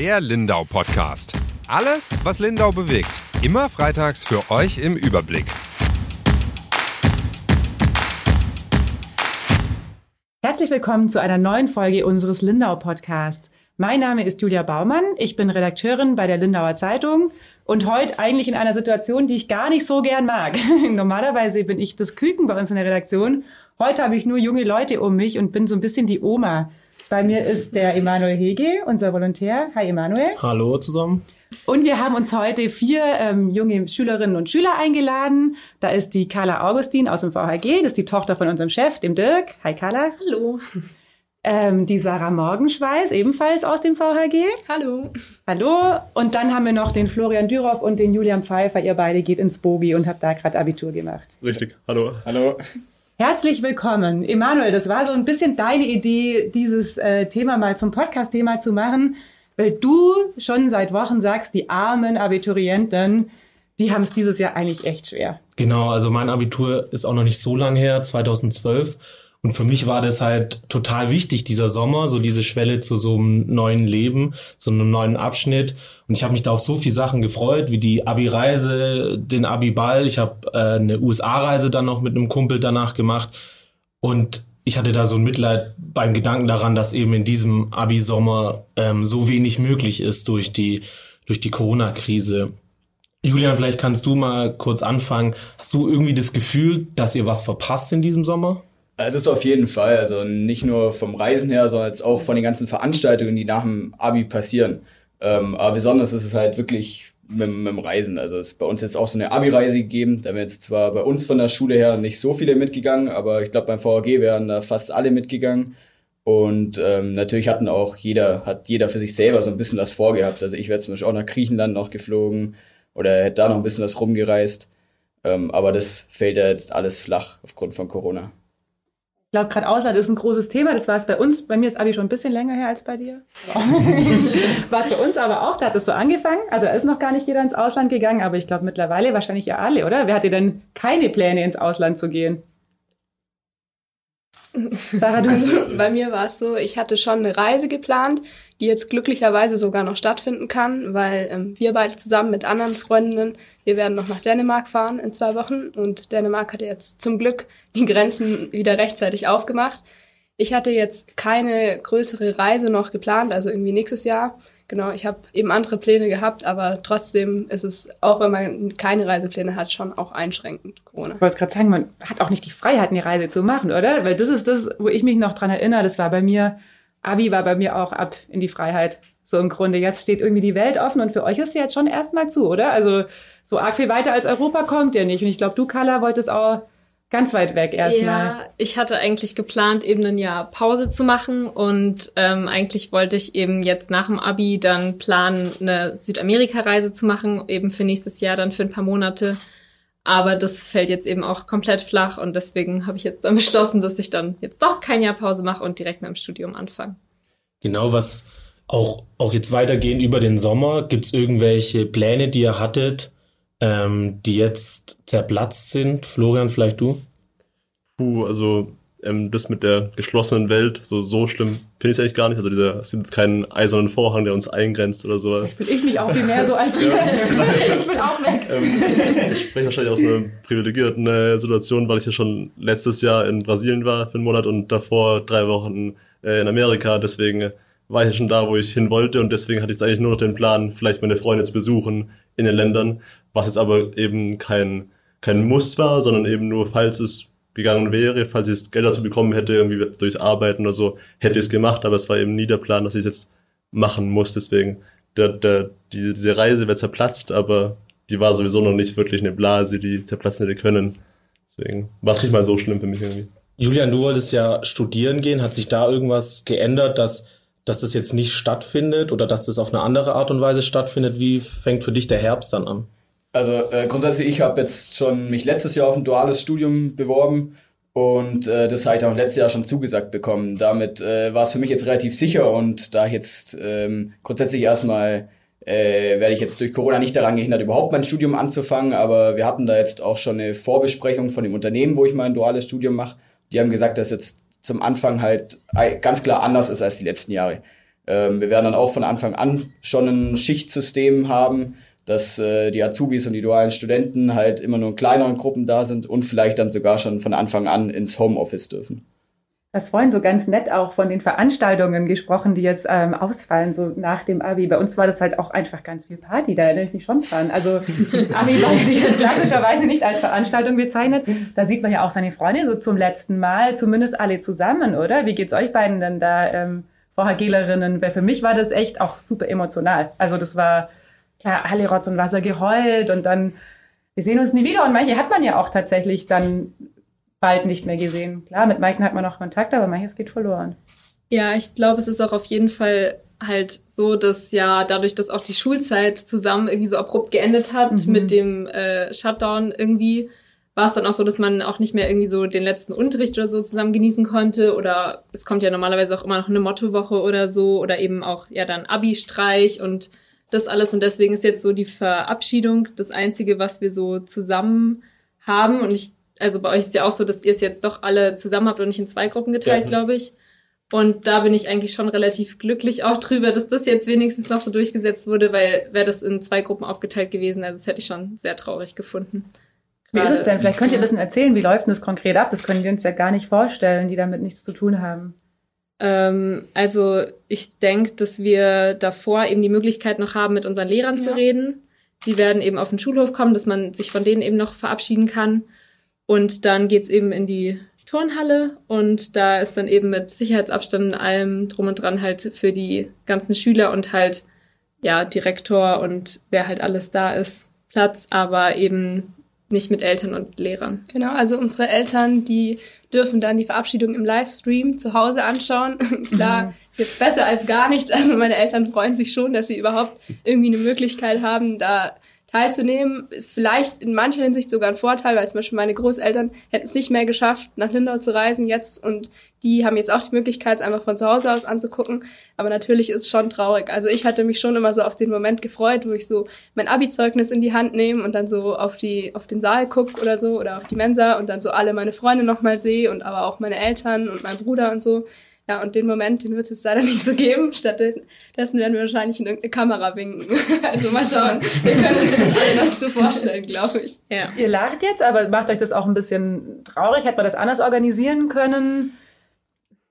Der Lindau Podcast. Alles, was Lindau bewegt. Immer freitags für euch im Überblick. Herzlich willkommen zu einer neuen Folge unseres Lindau Podcasts. Mein Name ist Julia Baumann. Ich bin Redakteurin bei der Lindauer Zeitung und heute eigentlich in einer Situation, die ich gar nicht so gern mag. Normalerweise bin ich das Küken bei uns in der Redaktion. Heute habe ich nur junge Leute um mich und bin so ein bisschen die Oma. Bei mir ist der Emanuel Hege, unser Volontär. Hi Emanuel. Hallo zusammen. Und wir haben uns heute vier ähm, junge Schülerinnen und Schüler eingeladen. Da ist die Carla Augustin aus dem VHG, das ist die Tochter von unserem Chef, dem Dirk. Hi Carla. Hallo. Ähm, die Sarah Morgenschweiß, ebenfalls aus dem VHG. Hallo. Hallo. Und dann haben wir noch den Florian Düroff und den Julian Pfeiffer. Ihr beide geht ins Bogi und habt da gerade Abitur gemacht. Richtig. Hallo. Hallo. Herzlich willkommen. Emanuel, das war so ein bisschen deine Idee, dieses äh, Thema mal zum Podcast-Thema zu machen, weil du schon seit Wochen sagst, die armen Abiturienten, die haben es dieses Jahr eigentlich echt schwer. Genau, also mein Abitur ist auch noch nicht so lang her, 2012. Und für mich war das halt total wichtig, dieser Sommer, so diese Schwelle zu so einem neuen Leben, so einem neuen Abschnitt. Und ich habe mich da auf so viele Sachen gefreut, wie die Abi-Reise, den Abi-Ball. Ich habe äh, eine USA-Reise dann noch mit einem Kumpel danach gemacht. Und ich hatte da so ein Mitleid beim Gedanken daran, dass eben in diesem Abi-Sommer ähm, so wenig möglich ist durch die, durch die Corona-Krise. Julian, vielleicht kannst du mal kurz anfangen. Hast du irgendwie das Gefühl, dass ihr was verpasst in diesem Sommer? Äh, das auf jeden Fall. Also nicht nur vom Reisen her, sondern jetzt auch von den ganzen Veranstaltungen, die nach dem Abi passieren. Ähm, aber besonders ist es halt wirklich mit, mit dem Reisen. Also es ist bei uns jetzt auch so eine Abi-Reise gegeben. Da haben jetzt zwar bei uns von der Schule her nicht so viele mitgegangen, aber ich glaube beim VAG wären da fast alle mitgegangen. Und ähm, natürlich hatten auch jeder, hat jeder für sich selber so ein bisschen was vorgehabt. Also ich wäre zum Beispiel auch nach Griechenland noch geflogen oder hätte da noch ein bisschen was rumgereist. Ähm, aber das fällt ja jetzt alles flach aufgrund von Corona. Ich glaube, gerade Ausland ist ein großes Thema. Das war es bei uns. Bei mir ist Abi schon ein bisschen länger her als bei dir. war es bei uns aber auch. Da hat es so angefangen. Also da ist noch gar nicht jeder ins Ausland gegangen, aber ich glaube mittlerweile wahrscheinlich ja alle, oder? Wer hatte denn keine Pläne, ins Ausland zu gehen? Sarah, du? Also bei mir war es so, ich hatte schon eine Reise geplant, die jetzt glücklicherweise sogar noch stattfinden kann, weil ähm, wir beide zusammen mit anderen Freundinnen, wir werden noch nach Dänemark fahren in zwei Wochen und Dänemark hatte jetzt zum Glück die Grenzen wieder rechtzeitig aufgemacht. Ich hatte jetzt keine größere Reise noch geplant, also irgendwie nächstes Jahr. Genau, ich habe eben andere Pläne gehabt, aber trotzdem ist es, auch wenn man keine Reisepläne hat, schon auch einschränkend, Corona. Ich wollte gerade sagen, man hat auch nicht die Freiheit, eine Reise zu machen, oder? Weil das ist das, wo ich mich noch dran erinnere, das war bei mir, Abi war bei mir auch ab in die Freiheit. So im Grunde, jetzt steht irgendwie die Welt offen und für euch ist sie jetzt schon erstmal zu, oder? Also so arg viel weiter als Europa kommt ihr nicht. Und ich glaube, du, Carla, wolltest auch ganz weit weg erstmal. Ja, ich hatte eigentlich geplant, eben ein Jahr Pause zu machen und ähm, eigentlich wollte ich eben jetzt nach dem Abi dann planen, eine Südamerika-Reise zu machen, eben für nächstes Jahr dann für ein paar Monate. Aber das fällt jetzt eben auch komplett flach und deswegen habe ich jetzt dann beschlossen, dass ich dann jetzt doch kein Jahr Pause mache und direkt mit dem Studium anfange. Genau, was auch, auch jetzt weitergehen über den Sommer, gibt es irgendwelche Pläne, die ihr hattet, ähm, die jetzt zerplatzt sind? Florian, vielleicht du? Puh, also ähm, das mit der geschlossenen Welt, so, so schlimm finde ich es eigentlich gar nicht. Also dieser, es ist jetzt kein eisernen Vorhang, der uns eingrenzt oder sowas. Das will ich mich auch viel mehr so als ja. ich will auch weg. Ähm, ich spreche wahrscheinlich aus einer privilegierten äh, Situation, weil ich ja schon letztes Jahr in Brasilien war für einen Monat und davor drei Wochen äh, in Amerika. Deswegen war ich schon da, wo ich hin wollte und deswegen hatte ich jetzt eigentlich nur noch den Plan, vielleicht meine Freunde zu besuchen in den Ländern was jetzt aber eben kein, kein Muss war, sondern eben nur, falls es gegangen wäre, falls ich das Geld dazu bekommen hätte, irgendwie durchs Arbeiten oder so, hätte ich es gemacht, aber es war eben nie der Plan, dass ich es jetzt machen muss, deswegen, der, der, diese, diese Reise wäre zerplatzt, aber die war sowieso noch nicht wirklich eine Blase, die zerplatzen hätte können. Deswegen war es nicht mal so schlimm für mich irgendwie. Julian, du wolltest ja studieren gehen. Hat sich da irgendwas geändert, dass, dass das jetzt nicht stattfindet oder dass das auf eine andere Art und Weise stattfindet? Wie fängt für dich der Herbst dann an? Also äh, grundsätzlich, ich habe jetzt schon mich letztes Jahr auf ein duales Studium beworben und äh, das habe ich auch letztes Jahr schon zugesagt bekommen. Damit äh, war es für mich jetzt relativ sicher und da ich jetzt ähm, grundsätzlich erstmal äh, werde ich jetzt durch Corona nicht daran gehindert, überhaupt mein Studium anzufangen, aber wir hatten da jetzt auch schon eine Vorbesprechung von dem Unternehmen, wo ich mein duales Studium mache. Die haben gesagt, dass jetzt zum Anfang halt ganz klar anders ist als die letzten Jahre. Ähm, wir werden dann auch von Anfang an schon ein Schichtsystem haben, dass äh, die Azubis und die dualen Studenten halt immer nur in kleineren Gruppen da sind und vielleicht dann sogar schon von Anfang an ins Homeoffice dürfen. Das vorhin so ganz nett auch von den Veranstaltungen gesprochen, die jetzt ähm, ausfallen, so nach dem Abi. Bei uns war das halt auch einfach ganz viel Party, da erinnere ich mich schon dran. Also Abi war jetzt klassischerweise nicht als Veranstaltung bezeichnet. Da sieht man ja auch seine Freunde so zum letzten Mal, zumindest alle zusammen, oder? Wie geht's euch beiden denn da, ähm, Frau Hagelerinnen? Weil für mich war das echt auch super emotional. Also das war, klar, alle Rotz und Wasser geheult und dann, wir sehen uns nie wieder. Und manche hat man ja auch tatsächlich dann bald nicht mehr gesehen. Klar, mit Maiken hat man noch Kontakt, aber manches geht verloren. Ja, ich glaube, es ist auch auf jeden Fall halt so, dass ja dadurch, dass auch die Schulzeit zusammen irgendwie so abrupt geendet hat mhm. mit dem äh, Shutdown irgendwie, war es dann auch so, dass man auch nicht mehr irgendwie so den letzten Unterricht oder so zusammen genießen konnte oder es kommt ja normalerweise auch immer noch eine Mottowoche oder so oder eben auch ja dann Abi-Streich und das alles und deswegen ist jetzt so die Verabschiedung das einzige, was wir so zusammen haben und ich also bei euch ist ja auch so, dass ihr es jetzt doch alle zusammen habt und nicht in zwei Gruppen geteilt, ja. glaube ich. Und da bin ich eigentlich schon relativ glücklich auch drüber, dass das jetzt wenigstens noch so durchgesetzt wurde, weil wäre das in zwei Gruppen aufgeteilt gewesen, also das hätte ich schon sehr traurig gefunden. Gerade, wie ist es denn? Vielleicht könnt ihr ein bisschen erzählen, wie läuft denn das konkret ab? Das können wir uns ja gar nicht vorstellen, die damit nichts zu tun haben. Ähm, also ich denke, dass wir davor eben die Möglichkeit noch haben, mit unseren Lehrern ja. zu reden. Die werden eben auf den Schulhof kommen, dass man sich von denen eben noch verabschieden kann. Und dann geht's eben in die Turnhalle und da ist dann eben mit Sicherheitsabstand und allem drum und dran halt für die ganzen Schüler und halt ja Direktor und wer halt alles da ist Platz, aber eben nicht mit Eltern und Lehrern. Genau, also unsere Eltern, die dürfen dann die Verabschiedung im Livestream zu Hause anschauen. Klar, mhm. ist jetzt besser als gar nichts. Also meine Eltern freuen sich schon, dass sie überhaupt irgendwie eine Möglichkeit haben, da teilzunehmen, ist vielleicht in mancher Hinsicht sogar ein Vorteil, weil zum Beispiel meine Großeltern hätten es nicht mehr geschafft, nach Lindau zu reisen jetzt und die haben jetzt auch die Möglichkeit, es einfach von zu Hause aus anzugucken. Aber natürlich ist es schon traurig. Also ich hatte mich schon immer so auf den Moment gefreut, wo ich so mein Abi-Zeugnis in die Hand nehme und dann so auf die, auf den Saal guck oder so oder auf die Mensa und dann so alle meine Freunde nochmal sehe und aber auch meine Eltern und mein Bruder und so. Ja, und den Moment, den wird es jetzt leider nicht so geben. Stattdessen werden wir wahrscheinlich in irgendeine Kamera winken. also mal schauen. Wir können uns das alle noch nicht so vorstellen, glaube ich. Ja. Ihr lacht jetzt, aber macht euch das auch ein bisschen traurig? Hätte man das anders organisieren können?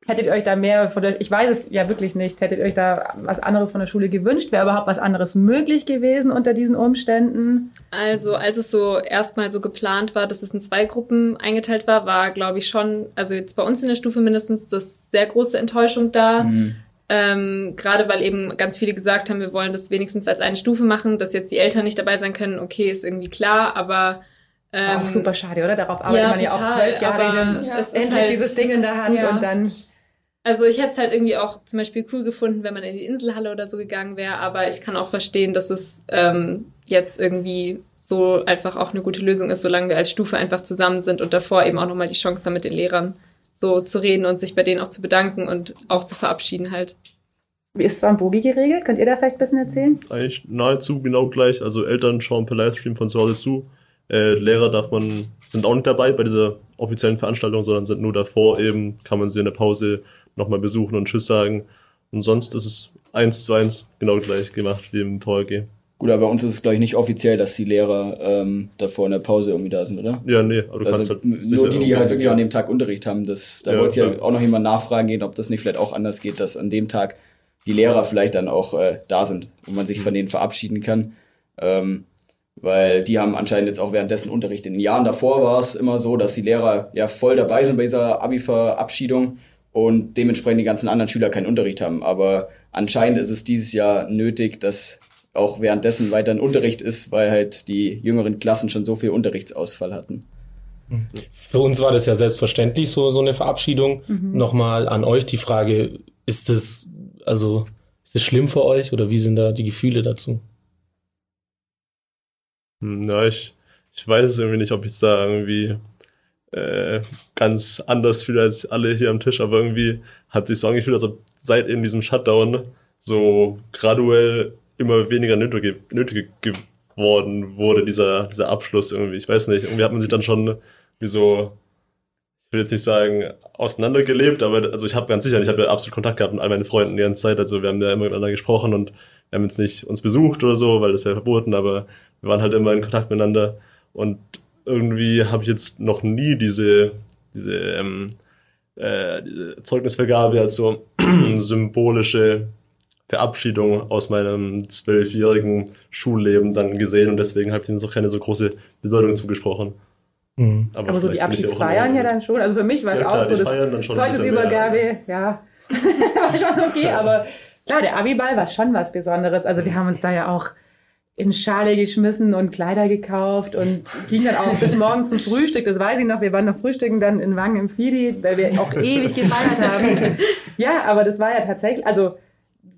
Hättet ihr euch da mehr von der, ich weiß es ja wirklich nicht, hättet ihr euch da was anderes von der Schule gewünscht? Wäre überhaupt was anderes möglich gewesen unter diesen Umständen? Also, als es so erstmal so geplant war, dass es in zwei Gruppen eingeteilt war, war, glaube ich, schon, also jetzt bei uns in der Stufe mindestens, das sehr große Enttäuschung da. Mhm. Ähm, Gerade weil eben ganz viele gesagt haben, wir wollen das wenigstens als eine Stufe machen, dass jetzt die Eltern nicht dabei sein können, okay, ist irgendwie klar, aber ähm, auch super schade, oder? Darauf arbeitet ja, man ja auch zwölf Jahre lang. Ja, endlich halt, dieses Ding in der Hand ja. und dann also ich hätte es halt irgendwie auch zum Beispiel cool gefunden, wenn man in die Inselhalle oder so gegangen wäre, aber ich kann auch verstehen, dass es ähm, jetzt irgendwie so einfach auch eine gute Lösung ist, solange wir als Stufe einfach zusammen sind und davor eben auch nochmal die Chance haben, mit den Lehrern so zu reden und sich bei denen auch zu bedanken und auch zu verabschieden halt. Wie ist es am Bogi geregelt? Könnt ihr da vielleicht ein bisschen erzählen? Eigentlich nahezu genau gleich. Also Eltern schauen per Livestream von zu Hause zu. Äh, Lehrer darf man, sind auch nicht dabei bei dieser offiziellen Veranstaltung, sondern sind nur davor eben, kann man sie in der Pause nochmal besuchen und Tschüss sagen. Und sonst ist es eins zu eins genau gleich gemacht wie im VRG. Gut, aber bei uns ist es, glaube ich, nicht offiziell, dass die Lehrer ähm, davor in der Pause irgendwie da sind, oder? Ja, nee, aber du also kannst halt Nur die, die halt wirklich an dem Tag Unterricht haben. Das, da ja, wollte ja auch noch jemand nachfragen gehen, ob das nicht vielleicht auch anders geht, dass an dem Tag die Lehrer vielleicht dann auch äh, da sind und man sich von denen verabschieden kann. Ähm, weil die haben anscheinend jetzt auch währenddessen Unterricht. In den Jahren davor war es immer so, dass die Lehrer ja voll dabei sind bei dieser Abi-Verabschiedung und dementsprechend die ganzen anderen Schüler keinen Unterricht haben. Aber anscheinend ist es dieses Jahr nötig, dass auch währenddessen weiter ein Unterricht ist, weil halt die jüngeren Klassen schon so viel Unterrichtsausfall hatten. Für uns war das ja selbstverständlich so, so eine Verabschiedung. Mhm. Nochmal an euch die Frage, ist das, also, ist das schlimm für euch oder wie sind da die Gefühle dazu? Na, hm, ich, ich weiß es irgendwie nicht, ob ich es da irgendwie äh, ganz anders fühle als alle hier am Tisch, aber irgendwie hat sich so angefühlt, als ob seit in diesem Shutdown so graduell immer weniger nötig, nötig geworden wurde, dieser, dieser Abschluss irgendwie. Ich weiß nicht, irgendwie hat man sich dann schon wie so, ich will jetzt nicht sagen, auseinandergelebt, aber also ich habe ganz sicher, ich habe ja absolut Kontakt gehabt mit all meinen Freunden die ganze Zeit. Also wir haben ja immer miteinander gesprochen und wir haben jetzt nicht uns besucht oder so, weil das wäre verboten, aber wir waren halt immer in Kontakt miteinander. Und irgendwie habe ich jetzt noch nie diese, diese, ähm, äh, diese Zeugnisvergabe als so symbolische Verabschiedung aus meinem zwölfjährigen Schulleben dann gesehen und deswegen habe ich ihnen auch keine so große Bedeutung zugesprochen. Mhm. Aber, aber so die Abschiedsfeiern ja dann schon. Also für mich war es ja, auch so, das Zeugnisübergabe, ja, war schon okay, aber klar, der Abiball war schon was Besonderes. Also wir haben uns da ja auch in Schale geschmissen und Kleider gekauft und ging dann auch bis morgens zum Frühstück. Das weiß ich noch. Wir waren noch frühstücken dann in Wangen im Fidi, weil wir auch ewig gefeiert haben. Ja, aber das war ja tatsächlich, also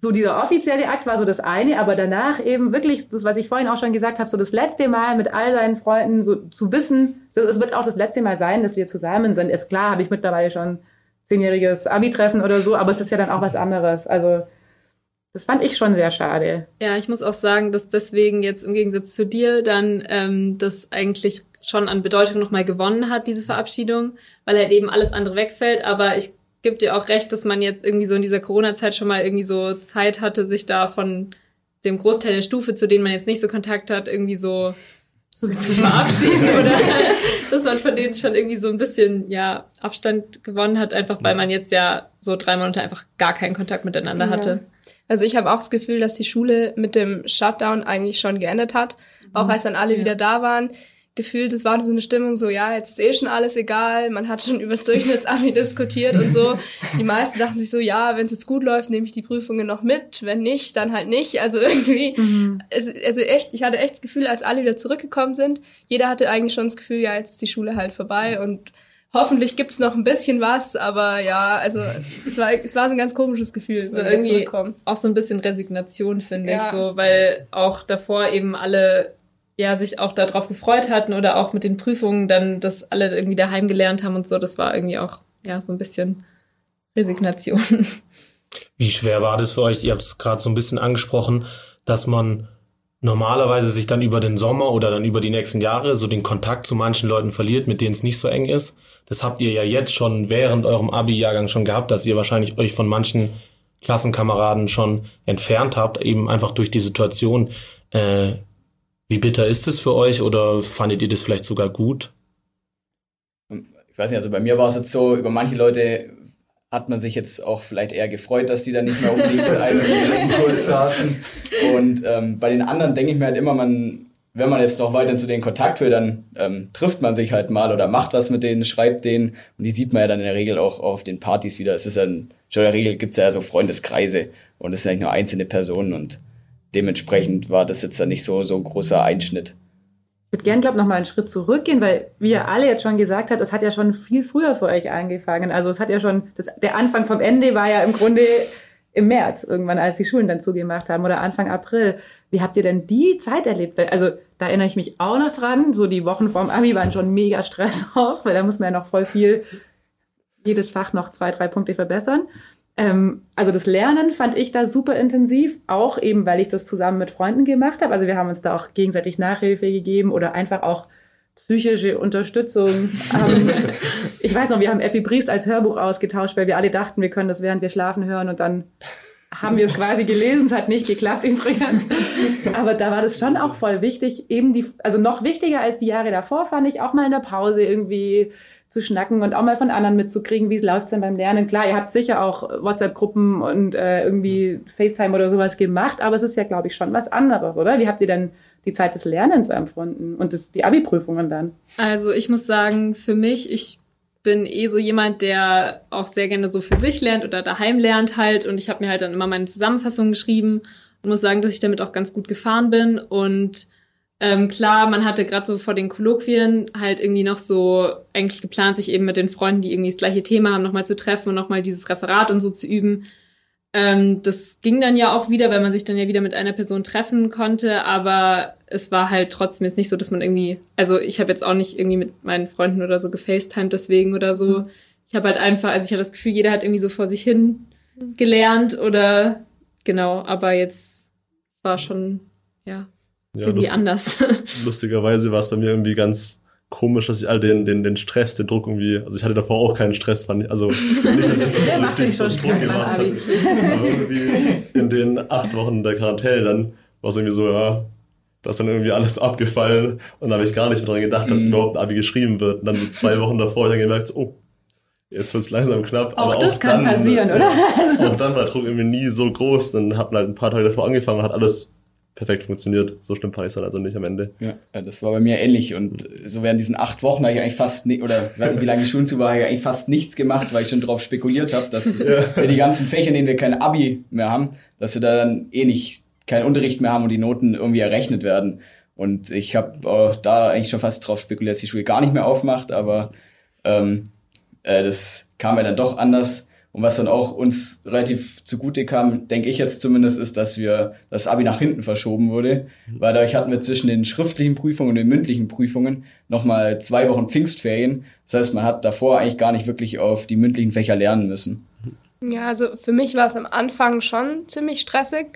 so dieser offizielle Akt war so das eine, aber danach eben wirklich das, was ich vorhin auch schon gesagt habe, so das letzte Mal mit all seinen Freunden so zu wissen, es wird auch das letzte Mal sein, dass wir zusammen sind. Ist klar, habe ich mittlerweile schon zehnjähriges Abi-Treffen oder so, aber es ist ja dann auch was anderes. Also das fand ich schon sehr schade. Ja, ich muss auch sagen, dass deswegen jetzt im Gegensatz zu dir dann ähm, das eigentlich schon an Bedeutung nochmal gewonnen hat, diese Verabschiedung, weil halt eben alles andere wegfällt. Aber ich gibt dir auch recht, dass man jetzt irgendwie so in dieser Corona-Zeit schon mal irgendwie so Zeit hatte, sich da von dem Großteil der Stufe, zu denen man jetzt nicht so Kontakt hat, irgendwie so zu verabschieden oder dass man von denen schon irgendwie so ein bisschen ja Abstand gewonnen hat, einfach weil man jetzt ja so drei Monate einfach gar keinen Kontakt miteinander hatte. Also ich habe auch das Gefühl, dass die Schule mit dem Shutdown eigentlich schon geendet hat, auch mhm. als dann alle ja. wieder da waren gefühlt, es war so eine Stimmung so, ja, jetzt ist eh schon alles egal, man hat schon übers Durchschnittsabi diskutiert und so. Die meisten dachten sich so, ja, wenn es jetzt gut läuft, nehme ich die Prüfungen noch mit, wenn nicht, dann halt nicht. Also irgendwie, mhm. es, also echt, ich hatte echt das Gefühl, als alle wieder zurückgekommen sind, jeder hatte eigentlich schon das Gefühl, ja, jetzt ist die Schule halt vorbei und hoffentlich gibt's noch ein bisschen was, aber ja, also es war, es war so ein ganz komisches Gefühl, wenn wir zurückkommen. Auch so ein bisschen Resignation, finde ja. ich so, weil auch davor eben alle ja sich auch darauf gefreut hatten oder auch mit den Prüfungen dann, dass alle irgendwie daheim gelernt haben und so. Das war irgendwie auch ja so ein bisschen Resignation. Wie schwer war das für euch? Ihr habt es gerade so ein bisschen angesprochen, dass man normalerweise sich dann über den Sommer oder dann über die nächsten Jahre so den Kontakt zu manchen Leuten verliert, mit denen es nicht so eng ist. Das habt ihr ja jetzt schon während eurem Abi-Jahrgang schon gehabt, dass ihr wahrscheinlich euch von manchen Klassenkameraden schon entfernt habt, eben einfach durch die Situation. Äh, wie bitter ist es für euch oder fandet ihr das vielleicht sogar gut? Ich weiß nicht, also bei mir war es jetzt so, über manche Leute hat man sich jetzt auch vielleicht eher gefreut, dass die dann nicht mehr unbedingt mit einem im Kurs saßen. Und ähm, bei den anderen denke ich mir halt immer, man, wenn man jetzt noch weiter zu denen Kontakt will, dann ähm, trifft man sich halt mal oder macht was mit denen, schreibt denen. Und die sieht man ja dann in der Regel auch, auf den Partys wieder. Es ist ja, schon in der Regel gibt es ja so Freundeskreise und es sind eigentlich nur einzelne Personen und dementsprechend war das jetzt dann nicht so, so ein großer Einschnitt. Ich würde gerne, glaube ich, nochmal einen Schritt zurückgehen, weil, wie ihr alle jetzt schon gesagt habt, es hat ja schon viel früher für euch angefangen. Also es hat ja schon, das, der Anfang vom Ende war ja im Grunde im März irgendwann, als die Schulen dann zugemacht haben oder Anfang April. Wie habt ihr denn die Zeit erlebt? Also da erinnere ich mich auch noch dran. So die Wochen vorm Abi waren schon mega Stress auch, weil da muss man ja noch voll viel, jedes Fach noch zwei, drei Punkte verbessern. Ähm, also das Lernen fand ich da super intensiv, auch eben, weil ich das zusammen mit Freunden gemacht habe. Also wir haben uns da auch gegenseitig Nachhilfe gegeben oder einfach auch psychische Unterstützung. ähm, ich weiß noch, wir haben Effi Briest als Hörbuch ausgetauscht, weil wir alle dachten, wir können das während wir schlafen hören und dann haben wir es quasi gelesen. Es hat nicht geklappt übrigens. Aber da war das schon auch voll wichtig, eben die, also noch wichtiger als die Jahre davor fand ich auch mal in der Pause irgendwie zu schnacken und auch mal von anderen mitzukriegen, wie es läuft denn beim Lernen. Klar, ihr habt sicher auch WhatsApp-Gruppen und äh, irgendwie FaceTime oder sowas gemacht, aber es ist ja, glaube ich, schon was anderes, oder? Wie habt ihr denn die Zeit des Lernens empfunden und das, die Abi-Prüfungen dann? Also ich muss sagen, für mich, ich bin eh so jemand, der auch sehr gerne so für sich lernt oder daheim lernt halt und ich habe mir halt dann immer meine Zusammenfassung geschrieben und muss sagen, dass ich damit auch ganz gut gefahren bin und ähm, klar, man hatte gerade so vor den Kolloquien halt irgendwie noch so eigentlich geplant, sich eben mit den Freunden, die irgendwie das gleiche Thema haben, nochmal zu treffen und nochmal dieses Referat und so zu üben. Ähm, das ging dann ja auch wieder, weil man sich dann ja wieder mit einer Person treffen konnte, aber es war halt trotzdem jetzt nicht so, dass man irgendwie, also ich habe jetzt auch nicht irgendwie mit meinen Freunden oder so gefacetimed deswegen oder so. Mhm. Ich habe halt einfach, also ich hatte das Gefühl, jeder hat irgendwie so vor sich hin gelernt oder genau, aber jetzt war schon, ja, ja, irgendwie lust, anders. lustigerweise war es bei mir irgendwie ganz, komisch, dass ich all den, den, den Stress, den Druck irgendwie, also ich hatte davor auch keinen Stress, fand ich, also nicht, dass ich Wer so schon Druck gemacht habe. Aber irgendwie in den acht Wochen der Quarantäne dann war es irgendwie so, ja, da ist dann irgendwie alles abgefallen und da habe ich gar nicht mehr dran gedacht, dass Mhm. überhaupt ein Abi geschrieben wird. Und dann so zwei Wochen davor habe ich dann gemerkt, oh, jetzt wird's langsam knapp. Auch aber das kann dann, passieren, äh, oder? Auch dann war der Druck irgendwie nie so groß. Dann hat man halt ein paar Tage davor angefangen und hat alles perfekt funktioniert. So schlimm fand ich dann also nicht am Ende. Ja, das war bei mir ähnlich. Und so während diesen acht Wochen habe ich eigentlich fast, ni- oder weiß nicht, wie lange die Schulen zu war, habe ich eigentlich fast nichts gemacht, weil ich schon darauf spekuliert habe, dass wir die ganzen Fächer, in denen wir kein Abi mehr haben, dass wir da dann eh nicht keinen Unterricht mehr haben und die Noten irgendwie errechnet werden. Und ich habe äh, da eigentlich schon fast drauf spekuliert, dass die Schule gar nicht mehr aufmacht, aber ähm, äh, das kam ja dann doch anders. Und was dann auch uns relativ zugute kam, denke ich jetzt zumindest, ist, dass wir das Abi nach hinten verschoben wurde, weil dadurch hatten wir zwischen den schriftlichen Prüfungen und den mündlichen Prüfungen nochmal zwei Wochen Pfingstferien. Das heißt, man hat davor eigentlich gar nicht wirklich auf die mündlichen Fächer lernen müssen. Ja, also für mich war es am Anfang schon ziemlich stressig,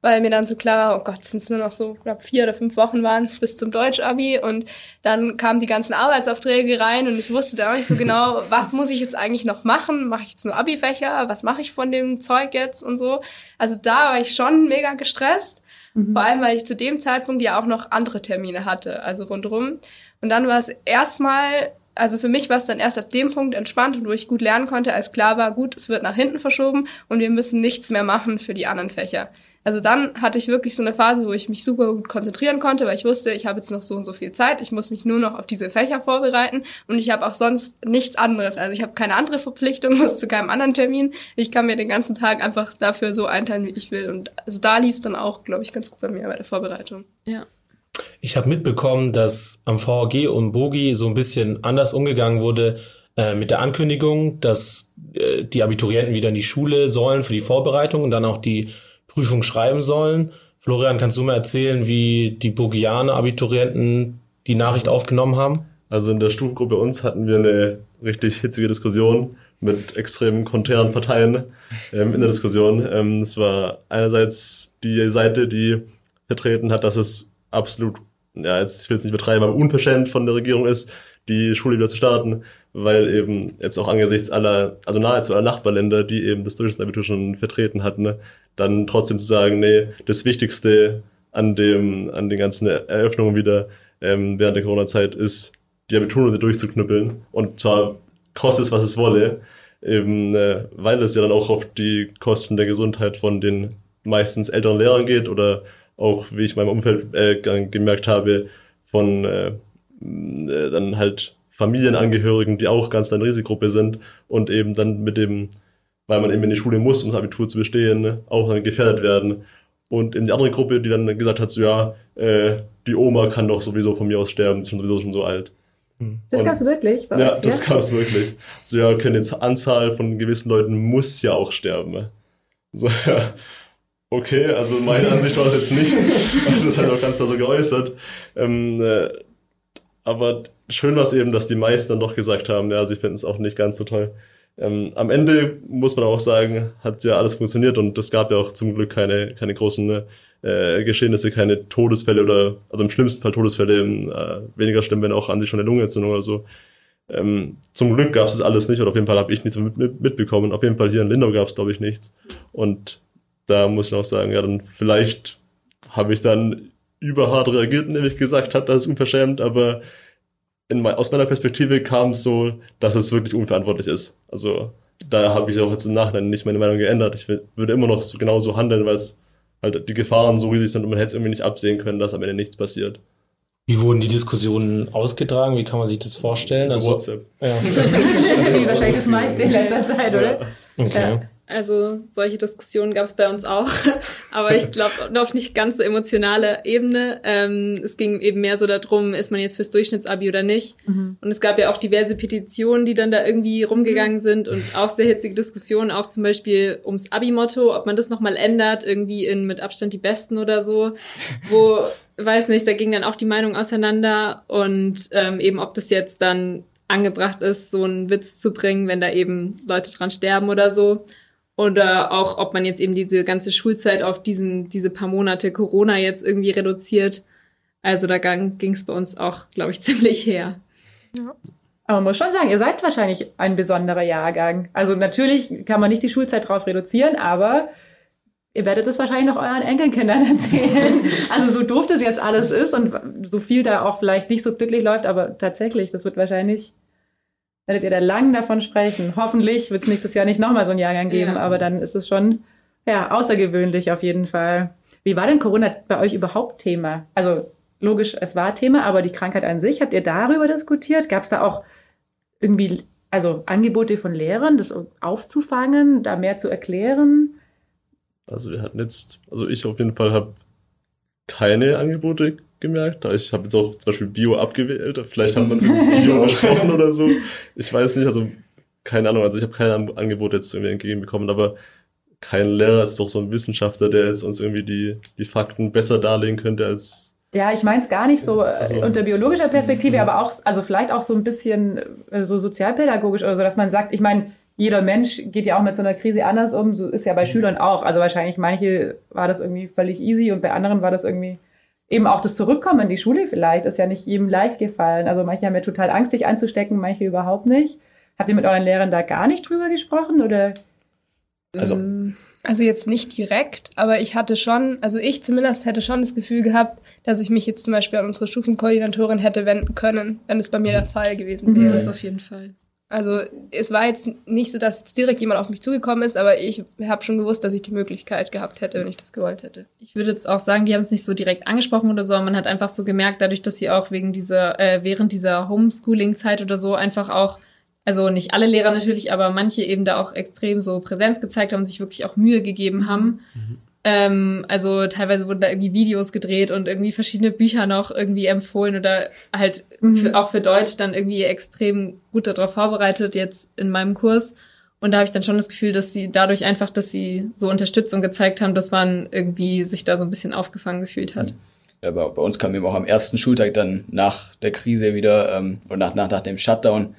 weil mir dann so klar war, oh Gott, sind es nur noch so knapp vier oder fünf Wochen waren es bis zum Deutsch-Abi und dann kamen die ganzen Arbeitsaufträge rein und ich wusste dann auch nicht so genau, was muss ich jetzt eigentlich noch machen? Mache ich jetzt nur Abi-Fächer? Was mache ich von dem Zeug jetzt und so? Also da war ich schon mega gestresst. Vor allem, weil ich zu dem Zeitpunkt ja auch noch andere Termine hatte, also rundherum. Und dann war es erstmal, also für mich war es dann erst ab dem Punkt entspannt und wo ich gut lernen konnte, als klar war, gut, es wird nach hinten verschoben und wir müssen nichts mehr machen für die anderen Fächer. Also dann hatte ich wirklich so eine Phase, wo ich mich super gut konzentrieren konnte, weil ich wusste, ich habe jetzt noch so und so viel Zeit, ich muss mich nur noch auf diese Fächer vorbereiten und ich habe auch sonst nichts anderes. Also ich habe keine andere Verpflichtung, muss zu keinem anderen Termin. Ich kann mir den ganzen Tag einfach dafür so einteilen, wie ich will. Und also da lief es dann auch, glaube ich, ganz gut bei mir bei der Vorbereitung. Ja. Ich habe mitbekommen, dass am VHG und Bogi so ein bisschen anders umgegangen wurde äh, mit der Ankündigung, dass äh, die Abiturienten wieder in die Schule sollen für die Vorbereitung und dann auch die Prüfung schreiben sollen. Florian, kannst du mir erzählen, wie die Bogianer Abiturienten die Nachricht aufgenommen haben? Also in der Stufengruppe uns hatten wir eine richtig hitzige Diskussion mit extrem konträren Parteien ähm, in der Diskussion. Ähm, es war einerseits die Seite, die vertreten hat, dass es absolut, ja, jetzt will es nicht betreiben, aber unverschämt von der Regierung ist, die Schule wieder zu starten, weil eben jetzt auch angesichts aller, also nahezu aller Nachbarländer, die eben das Durchschnittsabitur schon vertreten hatten, ne, dann trotzdem zu sagen, nee, das Wichtigste an dem, an den ganzen Eröffnungen wieder ähm, während der Corona-Zeit ist, die Abiturnote durchzuknüppeln. Und zwar kostet es, was es wolle, eben, äh, weil es ja dann auch auf die Kosten der Gesundheit von den meistens älteren Lehrern geht oder auch, wie ich in meinem Umfeld äh, ge- gemerkt habe, von äh, äh, dann halt Familienangehörigen, die auch ganz in der Risikogruppe sind und eben dann mit dem, weil man eben in die Schule muss, um das Abitur zu bestehen, ne, auch dann gefährdet werden. Und in die andere Gruppe, die dann gesagt hat, so ja, äh, die Oma kann doch sowieso von mir aus sterben, ist schon sowieso schon so alt. Das Und- gab's wirklich? Ja, euch? das gab es wirklich. So, ja, okay, jetzt Anzahl von gewissen Leuten muss ja auch sterben. ne? So, ja. Okay, also meine Ansicht war es jetzt nicht. Das hat er auch ganz klar so geäußert. Ähm, äh, aber schön war es eben, dass die meisten dann doch gesagt haben, ja, sie finden es auch nicht ganz so toll. Ähm, am Ende muss man auch sagen, hat ja alles funktioniert und es gab ja auch zum Glück keine, keine großen äh, Geschehnisse, keine Todesfälle oder, also im schlimmsten Fall Todesfälle, äh, weniger schlimm, wenn auch an sich schon eine Lungenentzündung oder so. Ähm, zum Glück gab es alles nicht oder auf jeden Fall habe ich nichts mit, mit, mitbekommen. Auf jeden Fall hier in Lindau gab es, glaube ich, nichts. Und da muss ich auch sagen, ja, dann vielleicht habe ich dann überhart reagiert, indem ich gesagt habe, das ist unverschämt, aber in mein, aus meiner Perspektive kam es so, dass es wirklich unverantwortlich ist. Also da habe ich auch jetzt im Nachhinein nicht meine Meinung geändert. Ich würde immer noch so, genauso handeln, weil es halt die Gefahren so riesig sind und man hätte es irgendwie nicht absehen können, dass am Ende nichts passiert. Wie wurden die Diskussionen ausgetragen? Wie kann man sich das vorstellen? Also, WhatsApp. ja, Wie wahrscheinlich das meiste in letzter Zeit, oder? okay. Ja. Also solche Diskussionen gab es bei uns auch, aber ich glaube auf nicht ganz so emotionale Ebene. Ähm, es ging eben mehr so darum, ist man jetzt fürs Durchschnittsabi oder nicht. Und es gab ja auch diverse Petitionen, die dann da irgendwie rumgegangen sind und auch sehr hitzige Diskussionen, auch zum Beispiel ums Abi-Motto, ob man das nochmal ändert, irgendwie in mit Abstand die Besten oder so, wo, weiß nicht, da ging dann auch die Meinung auseinander und ähm, eben ob das jetzt dann angebracht ist, so einen Witz zu bringen, wenn da eben Leute dran sterben oder so. Oder auch, ob man jetzt eben diese ganze Schulzeit auf diesen, diese paar Monate Corona jetzt irgendwie reduziert. Also da ging es bei uns auch, glaube ich, ziemlich her. Aber man muss schon sagen, ihr seid wahrscheinlich ein besonderer Jahrgang. Also natürlich kann man nicht die Schulzeit drauf reduzieren, aber ihr werdet es wahrscheinlich noch euren Enkelkindern erzählen. also so doof das jetzt alles ist und so viel da auch vielleicht nicht so glücklich läuft, aber tatsächlich, das wird wahrscheinlich, werdet ihr da lang davon sprechen. Hoffentlich wird es nächstes Jahr nicht nochmal so einen Jahrgang geben, Ja. aber dann ist es schon, ja, außergewöhnlich auf jeden Fall. Wie war denn Corona bei euch überhaupt Thema? Also logisch, es war Thema, aber die Krankheit an sich, habt ihr darüber diskutiert? Gab es da auch irgendwie, also Angebote von Lehrern, das aufzufangen, da mehr zu erklären? Also wir hatten jetzt, also ich auf jeden Fall habe keine Angebote gemerkt. Ich habe jetzt auch zum Beispiel Bio abgewählt. Vielleicht man es in Bio besprochen oder so. Ich weiß nicht, also keine Ahnung. Also ich habe keine An- Angebote jetzt irgendwie entgegenbekommen, aber kein Lehrer ist doch so ein Wissenschaftler, der jetzt uns irgendwie die, die Fakten besser darlegen könnte als Ja, ich meine es gar nicht so äh, Also- unter biologischer Perspektive, aber auch, also vielleicht auch so ein bisschen äh, so sozialpädagogisch oder so, dass man sagt, ich meine, jeder Mensch geht ja auch mit so einer Krise anders um, so ist ja bei Schülern auch. Also wahrscheinlich manche war das irgendwie völlig easy und bei anderen war das irgendwie eben auch das Zurückkommen in die Schule vielleicht, ist ja nicht jedem leicht gefallen. Also manche haben ja total Angst, sich anzustecken, manche überhaupt nicht. Habt ihr mit euren Lehrern da gar nicht drüber gesprochen oder? Also Also jetzt nicht direkt, aber ich hatte schon, also ich zumindest hätte schon das Gefühl gehabt, dass ich mich jetzt zum Beispiel an unsere Stufenkoordinatorin hätte wenden können, wenn es bei mir der Fall gewesen wäre. Das auf jeden Fall. Also es war jetzt nicht so, dass jetzt direkt jemand auf mich zugekommen ist, aber ich habe schon gewusst, dass ich die Möglichkeit gehabt hätte, wenn ich das gewollt hätte. Ich würde jetzt auch sagen, die haben es nicht so direkt angesprochen oder so, aber man hat einfach so gemerkt, dadurch, dass sie auch wegen dieser, äh, während dieser Homeschooling-Zeit oder so einfach auch, also nicht alle Lehrer natürlich, aber manche eben da auch extrem so Präsenz gezeigt haben und sich wirklich auch Mühe gegeben haben. Ähm, also teilweise wurden da irgendwie Videos gedreht und irgendwie verschiedene Bücher noch irgendwie empfohlen oder halt für, auch für Deutsch dann irgendwie extrem gut darauf vorbereitet jetzt in meinem Kurs. Und da habe ich dann schon das Gefühl, dass sie dadurch einfach, dass sie so Unterstützung gezeigt haben, dass man irgendwie sich da so ein bisschen aufgefangen gefühlt hat. Ja, bei, bei uns kam eben auch am ersten Schultag dann nach der Krise wieder ähm, und nach, nach, nach dem Shutdown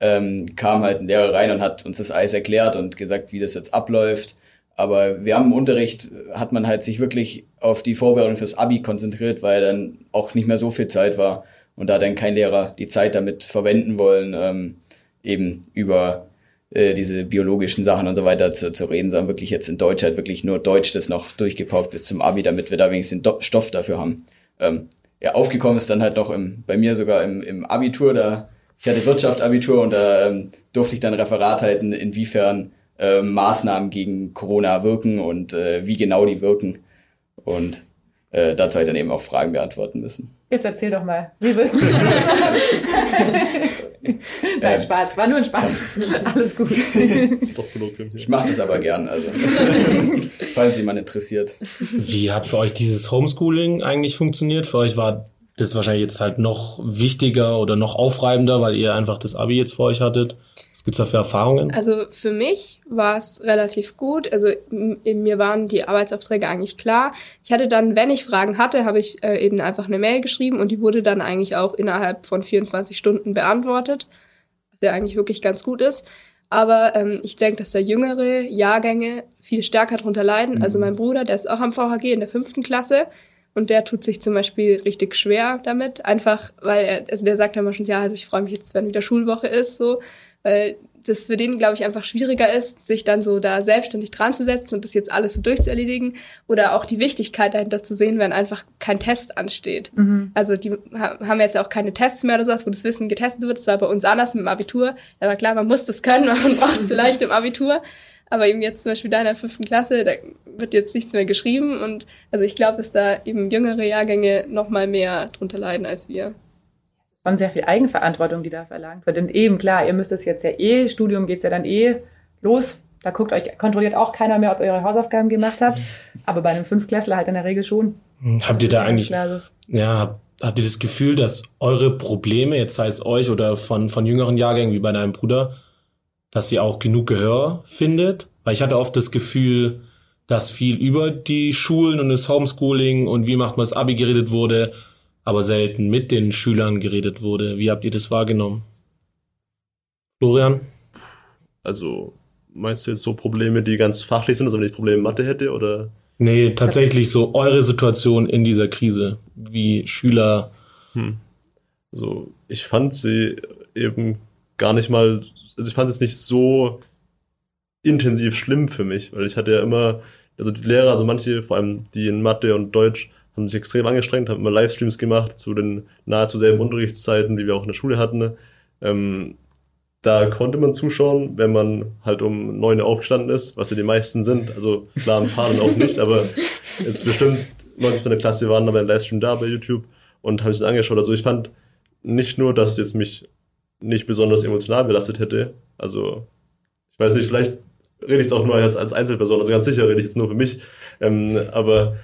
ähm, kam halt ein Lehrer rein und hat uns das alles erklärt und gesagt, wie das jetzt abläuft. Aber wir haben im Unterricht, hat man halt sich wirklich auf die Vorbereitung fürs Abi konzentriert, weil dann auch nicht mehr so viel Zeit war und da dann kein Lehrer die Zeit damit verwenden wollen, ähm, eben über äh, diese biologischen Sachen und so weiter zu, zu reden, sondern wirklich jetzt in Deutsch halt wirklich nur Deutsch das noch durchgepaukt bis zum Abi, damit wir da wenigstens den Do Stoff dafür haben. Ähm, ja, aufgekommen ist dann halt noch im, bei mir sogar im, im Abitur, da ich hatte Wirtschaft-Abitur und da ähm, durfte ich dann Referat halten, inwiefern äh, Maßnahmen gegen Corona wirken und äh, wie genau die wirken. Und äh, dazu habe ich dann eben auch Fragen beantworten müssen. Jetzt erzähl doch mal. Wie wird Nein, Spaß. War nur ein Spaß. Alles gut. Ich mache das aber gern, also falls jemand interessiert. Wie hat für euch dieses Homeschooling eigentlich funktioniert? Für euch war das wahrscheinlich jetzt halt noch wichtiger oder noch aufreibender, weil ihr einfach das Abi jetzt vor euch hattet. Was gibt's da für Erfahrungen? Also für mich war es relativ gut. Also m- mir waren die Arbeitsaufträge eigentlich klar. Ich hatte dann, wenn ich Fragen hatte, habe ich äh, eben einfach eine Mail geschrieben und die wurde dann eigentlich auch innerhalb von 24 Stunden beantwortet, was ja eigentlich wirklich ganz gut ist. Aber ähm, ich denke, dass da jüngere Jahrgänge viel stärker drunter leiden. Also mein Bruder, der ist auch am VHG in der fünften Klasse und der tut sich zum Beispiel richtig schwer damit, einfach weil er, also der sagt immer schon, ja, also ich freue mich jetzt, wenn wieder Schulwoche ist, so, weil das für den, glaube ich, einfach schwieriger ist, sich dann so da selbstständig dran zu setzen und das jetzt alles so durchzuerledigen oder auch die Wichtigkeit dahinter zu sehen, wenn einfach kein Test ansteht. Also die ha- haben jetzt auch keine Tests mehr oder sowas, wo das Wissen getestet wird. Das war bei uns anders mit dem Abitur. Da war klar, man muss das können, man braucht es vielleicht im Abitur. Aber eben jetzt zum Beispiel da in der fünften Klasse, da wird jetzt nichts mehr geschrieben und also ich glaube, dass da eben jüngere Jahrgänge noch mal mehr drunter leiden als wir. Schon sehr viel Eigenverantwortung, die da verlangt wird. Und eben klar, ihr müsst es jetzt ja eh, Studium geht's ja dann eh los. Da guckt euch, kontrolliert auch keiner mehr, ob ihr eure Hausaufgaben gemacht habt. Aber bei einem Fünftklässler halt in der Regel schon. Habt ihr da eigentlich, ja, habt, habt ihr das Gefühl, dass eure Probleme, jetzt sei es euch oder von, von jüngeren Jahrgängen wie bei deinem Bruder, dass ihr auch genug Gehör findet? Weil ich hatte oft das Gefühl, dass viel über die Schulen und das Homeschooling und wie macht man das Abi geredet wurde, aber selten mit den Schülern geredet wurde. Wie habt ihr das wahrgenommen? Florian? Also meinst du jetzt so Probleme, die ganz fachlich sind, also wenn ich Probleme in Mathe hätte oder? Nee, tatsächlich so eure Situation in dieser Krise, wie Schüler. Also ich fand sie eben gar nicht mal, also ich fand es nicht so intensiv schlimm für mich, weil ich hatte ja immer, also die Lehrer, also manche, vor allem die in Mathe und Deutsch, haben sich extrem angestrengt, haben immer Livestreams gemacht zu den nahezu selben Unterrichtszeiten, wie wir auch in der Schule hatten. Ähm, da konnte man zuschauen, wenn man halt um neun aufgestanden ist, was ja die meisten sind. Also klar, ein paar auch nicht, aber jetzt bestimmt 90 der Klasse waren dann beim Livestream da bei YouTube und haben sich das angeschaut. Also ich fand nicht nur, dass es jetzt mich nicht besonders emotional belastet hätte. Also ich weiß nicht, vielleicht rede ich jetzt auch nur als, als Einzelperson, also ganz sicher rede ich jetzt nur für mich. Ähm, aber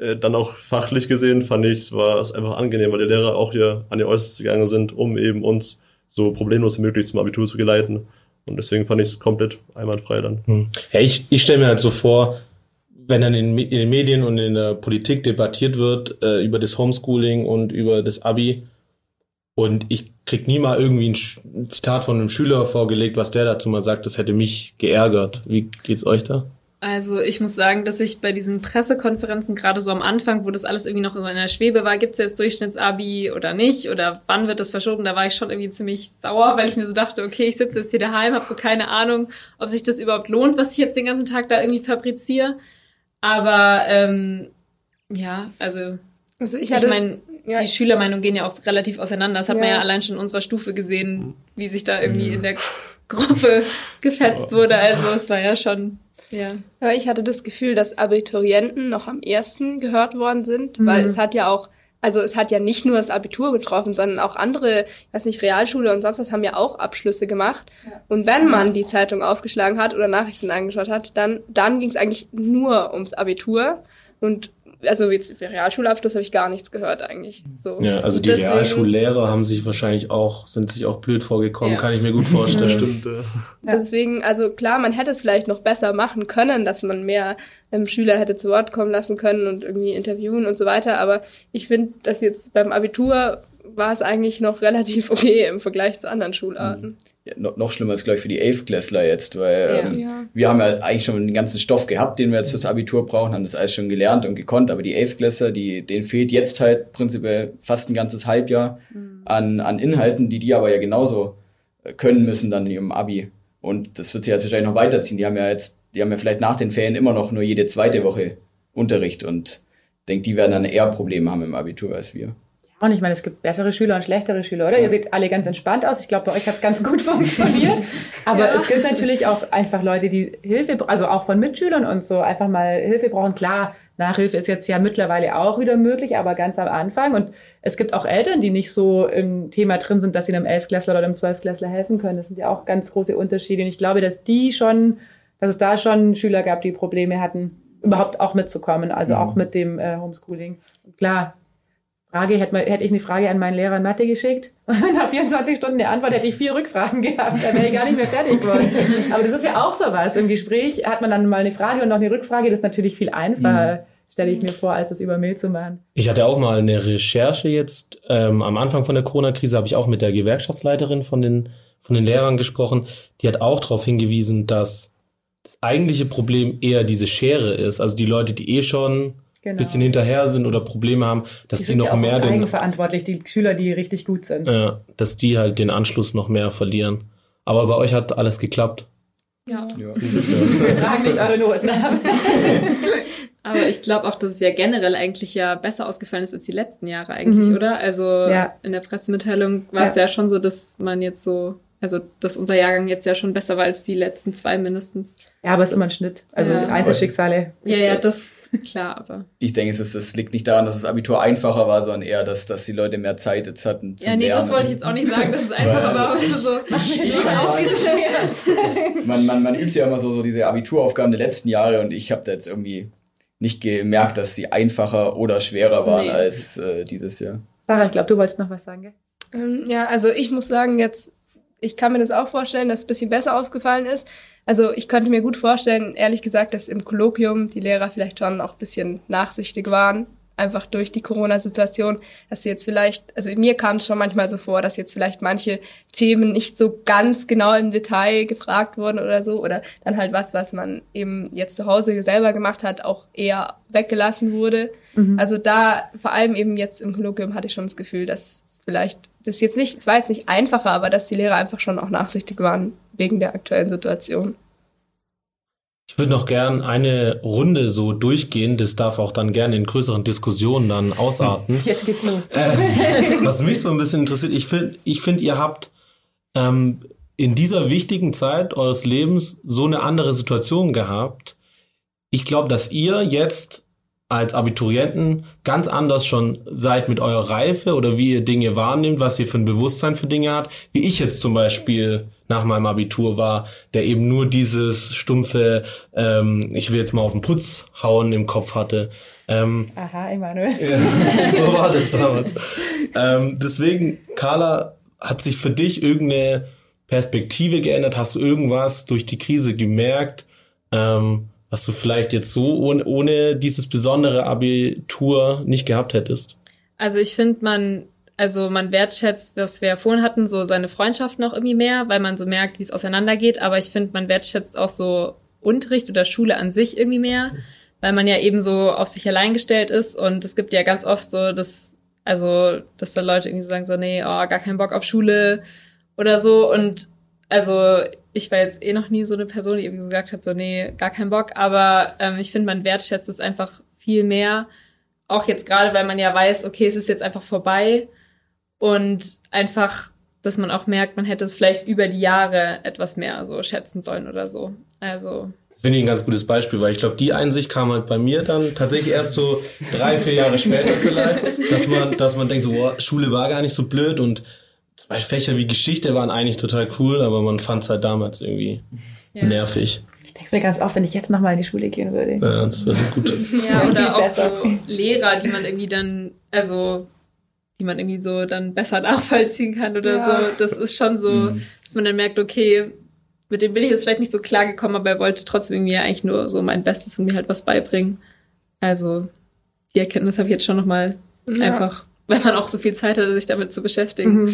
äh, dann auch fachlich gesehen fand ich, es war es einfach angenehm, weil die Lehrer auch hier an die Äußerste gegangen sind, um eben uns so problemlos wie möglich zum Abitur zu geleiten. Und deswegen fand ich es komplett einwandfrei dann. Hm. Ja, ich, ich stelle mir halt so vor, wenn dann in, in, den Medien und in der Politik debattiert wird äh, über das Homeschooling und über das Abi und ich krieg nie mal irgendwie ein Zitat von einem Schüler vorgelegt, was der dazu mal sagt, das hätte mich geärgert. Wie geht's euch da? Also ich muss sagen, dass ich bei diesen Pressekonferenzen, gerade so am Anfang, wo das alles irgendwie noch in einer Schwebe war, gibt's jetzt Durchschnittsabi oder nicht? Oder wann wird das verschoben? Da war ich schon irgendwie ziemlich sauer, weil ich mir so dachte, okay, ich sitze jetzt hier daheim, habe so keine Ahnung, ob sich das überhaupt lohnt, was ich jetzt den ganzen Tag da irgendwie fabriziere. Aber ähm, ja, also, also ich, ich meine, ja. die Schülermeinungen gehen ja auch relativ auseinander. Das hat ja. man ja allein schon in unserer Stufe gesehen, wie sich da irgendwie in der Gruppe gefetzt wurde. Also es war ja schon ja. ja, ich hatte das Gefühl, dass Abiturienten noch am ersten gehört worden sind, mhm. weil es hat ja auch, also es hat ja nicht nur das Abitur getroffen, sondern auch andere, ich weiß nicht, Realschule und sonst was haben ja auch Abschlüsse gemacht. Ja. Und wenn man die Zeitung aufgeschlagen hat oder Nachrichten angeschaut hat, dann, dann ging es eigentlich nur ums Abitur. Und also jetzt Realschulabschluss habe ich gar nichts gehört eigentlich. So. Ja, also die Deswegen, Realschullehrer haben sich wahrscheinlich auch, sind sich auch blöd vorgekommen, ja. kann ich mir gut vorstellen. Stimmt, ja. Deswegen, also klar, man hätte es vielleicht noch besser machen können, dass man mehr ähm, Schüler hätte zu Wort kommen lassen können und irgendwie interviewen und so weiter. Aber ich finde, dass jetzt beim Abitur war es eigentlich noch relativ okay im Vergleich zu anderen Schularten. Mhm ja, noch schlimmer ist, glaube ich, für die Elfklässler jetzt, weil ja. Ähm, ja. wir haben ja eigentlich schon den ganzen Stoff gehabt, den wir jetzt fürs Abitur brauchen, haben das alles schon gelernt und gekonnt, aber die Elfklässler, die, denen fehlt jetzt halt prinzipiell fast ein ganzes Halbjahr mhm. an, an Inhalten, die die aber ja genauso äh, können müssen dann in ihrem Abi. Und das wird sich jetzt wahrscheinlich noch weiterziehen. Die haben ja jetzt, die haben ja vielleicht nach den Ferien immer noch nur jede zweite Woche Unterricht und denke, die werden dann eher Probleme haben im Abitur als wir. Und ich meine, es gibt bessere Schüler und schlechtere Schüler, oder? Ja. Ihr seht alle ganz entspannt aus. Ich glaube, bei euch hat es ganz gut funktioniert. Aber ja. es gibt natürlich auch einfach Leute, die Hilfe, also auch von Mitschülern und so, einfach mal Hilfe brauchen. Klar, Nachhilfe ist jetzt ja mittlerweile auch wieder möglich, aber ganz am Anfang. Und es gibt auch Eltern, die nicht so im Thema drin sind, dass sie einem Elfklässler oder einem Zwölfklässler helfen können. Das sind ja auch ganz große Unterschiede. Und ich glaube, dass die schon, dass es da schon Schüler gab, die Probleme hatten, überhaupt auch mitzukommen, also mhm. auch mit dem äh, Homeschooling. Und klar, Frage, hätte, hätte ich eine Frage an meinen Lehrer in Mathe geschickt und nach 24 Stunden eine Antwort hätte ich vier Rückfragen gehabt, dann wäre ich gar nicht mehr fertig geworden. Aber das ist ja auch so was. Im Gespräch hat man dann mal eine Frage und noch eine Rückfrage, das ist natürlich viel einfacher. Mhm stelle ich mir vor, als es über Mail zu machen. Ich hatte auch mal eine Recherche jetzt. Ähm, am Anfang von der Corona-Krise habe ich auch mit der Gewerkschaftsleiterin von den, von den Lehrern gesprochen. Die hat auch darauf hingewiesen, dass das eigentliche Problem eher diese Schere ist. Also die Leute, die eh schon genau. bisschen hinterher sind oder Probleme haben, dass die, die noch ja mehr den eigenverantwortlich die Schüler, die richtig gut sind. Ja, dass die halt den Anschluss noch mehr verlieren. Aber bei euch hat alles geklappt. Ja. ja. Wir tragen nicht eure Noten Aber ich glaube auch, dass es ja generell eigentlich ja besser ausgefallen ist als die letzten Jahre eigentlich, mhm. oder? Also ja. in der Pressemitteilung war ja. es ja schon so, dass man jetzt so also, dass unser Jahrgang jetzt ja schon besser war als die letzten zwei mindestens. Ja, aber es ist immer ein Schnitt. Also ja. Einzelschicksale. Ja, ja, das klar, aber. Ich denke, es, ist, es liegt nicht daran, dass das Abitur einfacher war, sondern eher, dass, dass die Leute mehr Zeit jetzt hatten. Ja, nee, Lernen. das wollte ich jetzt auch nicht sagen, dass es einfacher war, aber so. Ich, ich sagen, man, man, man übt ja immer so, so diese Abituraufgaben der letzten Jahre und ich habe da jetzt irgendwie nicht gemerkt, dass sie einfacher oder schwerer waren nee. als äh, dieses Jahr. Sarah, ich glaube, du wolltest noch was sagen, gell? Ähm, ja, also ich muss sagen, jetzt ich kann mir das auch vorstellen, dass es ein bisschen besser aufgefallen ist. Also ich könnte mir gut vorstellen, ehrlich gesagt, dass im Kolloquium die Lehrer vielleicht schon auch ein bisschen nachsichtig waren, einfach durch die Corona-Situation, dass sie jetzt vielleicht, also mir kam es schon manchmal so vor, dass jetzt vielleicht manche Themen nicht so ganz genau im Detail gefragt wurden oder so, oder dann halt was, was man eben jetzt zu Hause selber gemacht hat, auch eher weggelassen wurde. Mhm. Also da, vor allem eben jetzt im Kolloquium hatte ich schon das Gefühl, dass es vielleicht das ist jetzt nicht, es war jetzt nicht einfacher, aber dass die Lehrer einfach schon auch nachsichtig waren wegen der aktuellen Situation. Ich würde noch gern eine Runde so durchgehen. Das darf auch dann gerne in größeren Diskussionen dann ausarten. Jetzt geht's los. Äh, was mich so ein bisschen interessiert, ich finde, ich finde, ihr habt ähm, in dieser wichtigen Zeit eures Lebens so eine andere Situation gehabt. Ich glaube, dass ihr jetzt als Abiturienten ganz anders schon seid mit eurer Reife oder wie ihr Dinge wahrnimmt, was ihr für ein Bewusstsein für Dinge habt, wie ich jetzt zum Beispiel nach meinem Abitur war, der eben nur dieses stumpfe, ähm, ich will jetzt mal auf den Putz hauen im Kopf hatte. Ähm, Aha, Emanuel. so war das damals. ähm, deswegen, Carla, hat sich für dich irgendeine Perspektive geändert? Hast du irgendwas durch die Krise gemerkt? Ähm, was du vielleicht jetzt so ohne, ohne dieses besondere Abitur nicht gehabt hättest? Also ich finde, man, also man wertschätzt, was wir ja vorhin hatten, so seine Freundschaft noch irgendwie mehr, weil man so merkt, wie es auseinandergeht. Aber ich finde, man wertschätzt auch so Unterricht oder Schule an sich irgendwie mehr, weil man ja eben so auf sich allein gestellt ist. Und es gibt ja ganz oft so, dass, also, dass da Leute irgendwie so sagen so, nee, oh, gar keinen Bock auf Schule oder so. Und also ich war jetzt eh noch nie so eine Person, die irgendwie gesagt hat, so, nee, gar keinen Bock. Aber ähm, ich finde, man wertschätzt es einfach viel mehr. Auch jetzt gerade, weil man ja weiß, okay, es ist jetzt einfach vorbei. Und einfach, dass man auch merkt, man hätte es vielleicht über die Jahre etwas mehr so schätzen sollen oder so. Also. Finde ich ein ganz gutes Beispiel, weil ich glaube, die Einsicht kam halt bei mir dann tatsächlich erst so drei, vier Jahre später vielleicht, dass man, dass man denkt so, boah, Schule war gar nicht so blöd und zum Beispiel Fächer wie Geschichte waren eigentlich total cool, aber man fand es halt damals irgendwie Ja. nervig. Ich denke mir ganz oft, wenn ich jetzt nochmal in die Schule gehen würde. Ja, das ist gut. Ja, oder auch so Lehrer, die man irgendwie dann, also die man irgendwie so dann besser nachvollziehen kann oder Ja. so. Das ist schon so, dass man dann merkt, okay, mit dem bin ich jetzt vielleicht nicht so klar gekommen, aber er wollte trotzdem mir eigentlich nur so mein Bestes und mir halt was beibringen. Also die Erkenntnis habe ich jetzt schon nochmal Ja. einfach, weil man auch so viel Zeit hatte, sich damit zu beschäftigen. Ja.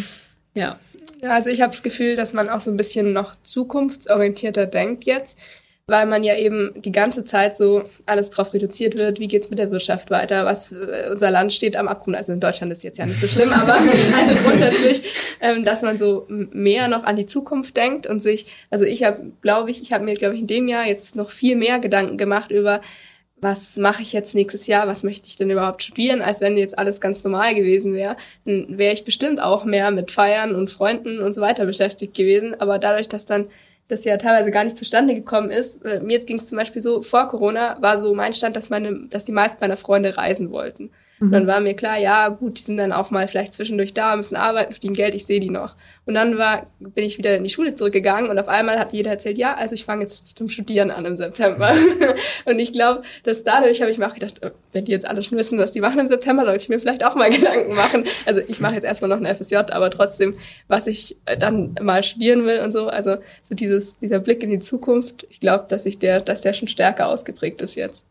Ja, also ich habe das Gefühl, dass man auch so ein bisschen noch zukunftsorientierter denkt jetzt, weil man ja eben die ganze Zeit so alles drauf reduziert wird, wie geht's mit der Wirtschaft weiter, was äh, unser Land steht am Abgrund. Also in Deutschland ist jetzt ja nicht so schlimm, aber also grundsätzlich, ähm, dass man so mehr noch an die Zukunft denkt und sich, also ich habe, glaube ich, ich habe mir, glaube ich, in dem Jahr jetzt noch viel mehr Gedanken gemacht über was mache ich jetzt nächstes Jahr, was möchte ich denn überhaupt studieren, als wenn jetzt alles ganz normal gewesen wäre, dann wäre ich bestimmt auch mehr mit Feiern und Freunden und so weiter beschäftigt gewesen. Aber dadurch, dass dann das ja teilweise gar nicht zustande gekommen ist, äh, mir ging es zum Beispiel so, vor Corona war so mein Stand, dass meine, dass die meisten meiner Freunde reisen wollten. Und dann war mir klar, ja gut, die sind dann auch mal vielleicht zwischendurch da, müssen arbeiten, verdienen Geld, ich sehe die noch. Und dann war, bin ich wieder in die Schule zurückgegangen und auf einmal hat jeder erzählt, ja, also ich fange jetzt zum Studieren an im September. und ich glaube, dass dadurch habe ich mir auch gedacht, äh, wenn die jetzt alle schon wissen, was die machen im September, sollte ich mir vielleicht auch mal Gedanken machen. Also ich mache jetzt erstmal noch ein FSJ, aber trotzdem, was ich äh, dann mal studieren will und so. Also so dieses, dieser Blick in die Zukunft, ich glaube, dass ich der, dass der schon stärker ausgeprägt ist jetzt.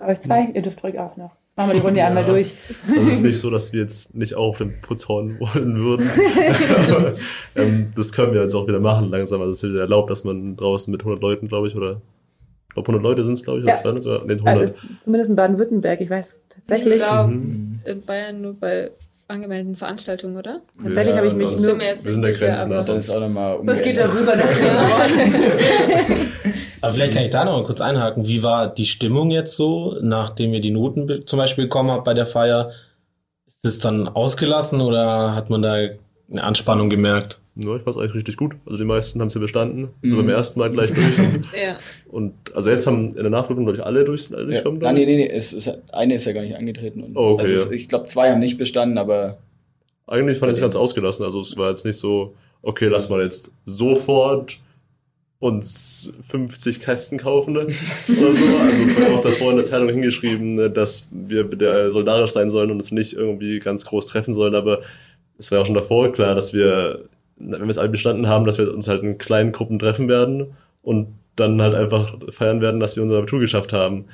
Euch zwei, ihr dürft ruhig auch noch. Machen wir die Runde einmal durch. Also es ist nicht so, dass wir jetzt nicht auch auf den Putz hauen wollen würden. Aber, ähm, das können wir jetzt auch wieder machen langsam. Also es ist wieder erlaubt, dass man draußen mit 100 Leuten, glaube ich, oder ich glaube 100 Leute sind es, glaube ich, oder Ja. 200, sogar- nee, Also, 100. zumindest in Baden-Württemberg, ich weiß Ich tatsächlich. glaube, Mhm. in Bayern nur bei angemeldeten Veranstaltungen, oder? Tatsächlich habe ich mich nur- mir jetzt Wir sind nicht sicher, Grenzen aber-. Das ist auch nochmal Das geht darüber, das Aber vielleicht kann ich da noch mal kurz einhaken. Wie war die Stimmung jetzt so, nachdem ihr die Noten zum Beispiel bekommen habt bei der Feier? Ist es dann ausgelassen oder hat man da eine Anspannung gemerkt? Ja, ich fand es eigentlich richtig gut. Also die meisten haben es ja bestanden. Mhm. So beim ersten Mal gleich durch. Ja. Und also jetzt haben in der Nachprüfung, glaube ich, alle durch, alle Ja. durchgekommen. Ah, nee, nee, nee. Es ist, eine ist ja gar nicht angetreten. Und Oh, okay, also es. Ich glaube, zwei haben nicht bestanden, aber Eigentlich fand ich es ganz ausgelassen. Also es war jetzt nicht so, okay, lass mal jetzt sofort uns 50 Kästen kaufen ne? oder so. Also es war auch davor in der Zeitung hingeschrieben, ne, dass wir solidarisch sein sollen und uns nicht irgendwie ganz groß treffen sollen. Aber es war auch schon davor klar, dass wir, wenn wir es alle bestanden haben, dass wir uns halt in kleinen Gruppen treffen werden und dann halt einfach feiern werden, dass wir unser Abitur geschafft haben.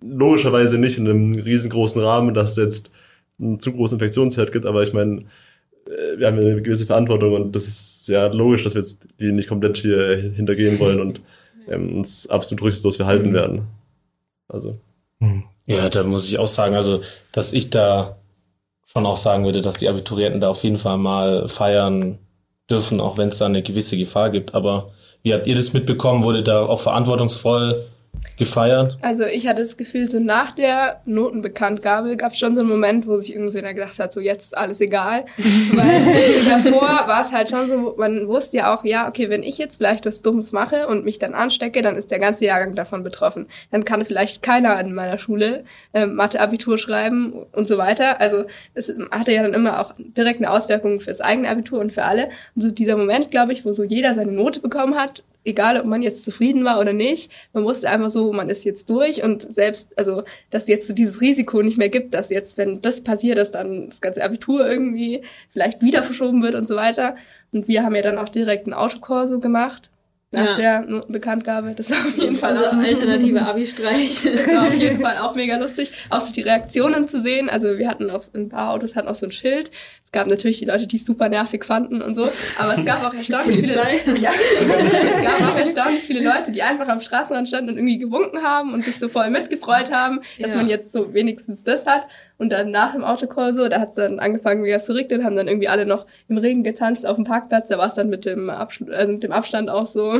Logischerweise nicht in einem riesengroßen Rahmen, dass es jetzt einen zu großen Infektionsherd gibt, aber ich meine, äh, wir haben ja eine gewisse Verantwortung und das ist ja logisch, dass wir jetzt die nicht komplett hier hintergehen wollen und ähm, uns absolut rücksichtslos verhalten werden. Also, Ja, da muss ich auch sagen, also, dass ich da schon auch sagen würde, dass die Abiturienten da auf jeden Fall mal feiern dürfen, auch wenn es da eine gewisse Gefahr gibt. Aber wie habt ihr das mitbekommen? Wurde da auch verantwortungsvoll gefeiert? Also ich hatte das Gefühl, so nach der Notenbekanntgabe gab es schon so einen Moment, wo sich irgendwie so gedacht hat, so jetzt ist alles egal. Weil davor war es halt schon so, man wusste ja auch, ja, okay, wenn ich jetzt vielleicht was Dummes mache und mich dann anstecke, dann ist der ganze Jahrgang davon betroffen. Dann kann vielleicht keiner in meiner Schule ähm, Mathe-Abitur schreiben und so weiter. Also es hatte ja dann immer auch direkt eine Auswirkung fürs eigene Abitur und für alle. Und so dieser Moment, glaube ich, wo so jeder seine Note bekommen hat, egal ob man jetzt zufrieden war oder nicht, man wusste einfach so, man ist jetzt durch und selbst, also, dass jetzt so dieses Risiko nicht mehr gibt, dass jetzt, wenn das passiert, dass dann das ganze Abitur irgendwie vielleicht wieder verschoben wird und so weiter. Und wir haben ja dann auch direkt ein Autokorso gemacht nach ja. der Bekanntgabe. Das war auf jeden Fall also alternative Abi-Streich. Das war auf jeden Fall auch mega lustig, auch so die Reaktionen zu sehen. Also wir hatten auch ein paar Autos hatten auch so ein Schild. Es gab natürlich die Leute, die es super nervig fanden und so, aber es gab auch erstaunlich viele. Ja, es gab auch erstaunlich viele Leute, die einfach am Straßenrand standen und irgendwie gewunken haben und sich so voll mitgefreut haben, dass ja. man jetzt so wenigstens das hat. Und dann nach dem Autokorso, da hat es dann angefangen wieder zu regnen, haben dann irgendwie alle noch im Regen getanzt auf dem Parkplatz. Da war es dann mit dem, Absch also mit dem Abstand auch so.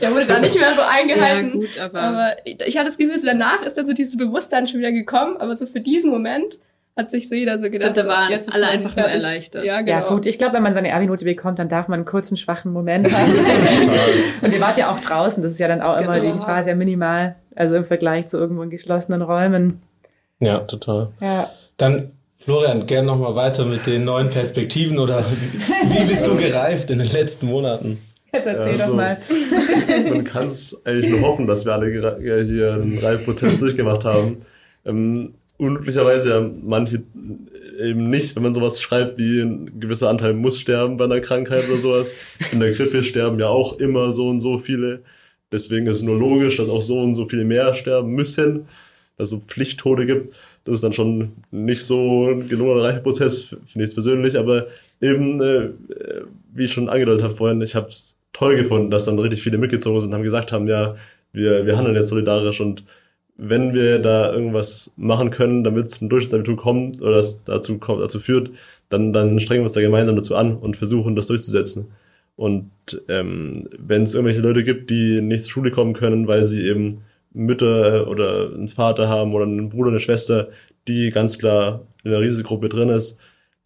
Der wurde dann nicht mehr so eingehalten. Ja, gut, aber, aber ich hatte das Gefühl, so danach ist dann so dieses Bewusstsein schon wieder gekommen. Aber so für diesen Moment hat sich so jeder so gedacht, ich da waren so, jetzt alle einfach fertig. nur erleichtert. Ja, genau. ja gut, ich glaube, wenn man seine Abi-Note bekommt, dann darf man einen kurzen, schwachen Moment haben. Und ihr wart ja auch draußen, das ist ja dann auch genau. immer, die Gefahr sehr minimal, also im Vergleich zu irgendwo in geschlossenen Räumen. Ja, total. Ja. Dann, Florian, gern nochmal weiter mit den neuen Perspektiven oder wie bist du gereift in den letzten Monaten? Jetzt erzähl ja, doch mal. Man kann es eigentlich nur hoffen, dass wir alle hier einen Reifprozess durchgemacht haben. Ähm, unglücklicherweise ja manche eben nicht, wenn man sowas schreibt wie ein gewisser Anteil muss sterben bei einer Krankheit oder sowas. In der Grippe sterben ja auch immer so und so viele. Deswegen ist es nur logisch, dass auch so und so viele mehr sterben müssen dass es Pflichttode gibt. Das ist dann schon nicht so ein gelungener Reifeprozess, finde ich persönlich, aber eben, äh, wie ich schon angedeutet habe vorhin, ich habe es toll gefunden, dass dann richtig viele mitgezogen sind und haben gesagt haben, ja, wir, wir handeln jetzt solidarisch und wenn wir da irgendwas machen können, damit es ein Durchschnittsabitur kommt oder das dazu kommt, dazu führt, dann, dann strengen wir uns da gemeinsam dazu an und versuchen, das durchzusetzen. Und ähm, wenn es irgendwelche Leute gibt, die nicht zur Schule kommen können, weil sie eben Mütter äh, oder einen Vater haben oder einen Bruder, eine Schwester, die ganz klar in der Risikogruppe drin ist,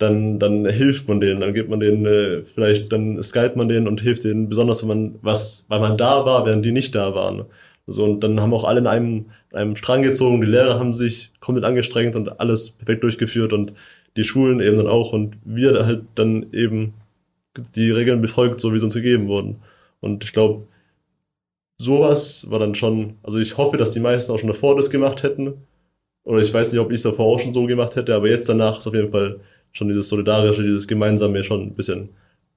dann, dann hilft man denen, dann gibt man denen, äh, vielleicht dann skypt man denen und hilft denen, besonders wenn man was, weil man da war, während die nicht da waren. So, und dann haben auch alle in einem, einem Strang gezogen, die Lehrer haben sich komplett angestrengt und alles perfekt durchgeführt und die Schulen eben dann auch und wir halt dann eben die Regeln befolgt, so wie sie uns gegeben wurden. Und ich glaube, sowas war dann schon, also ich hoffe, dass die meisten auch schon davor das gemacht hätten. Oder ich weiß nicht, ob ich es davor auch schon so gemacht hätte, aber jetzt danach ist auf jeden Fall schon dieses Solidarische, dieses Gemeinsame schon ein bisschen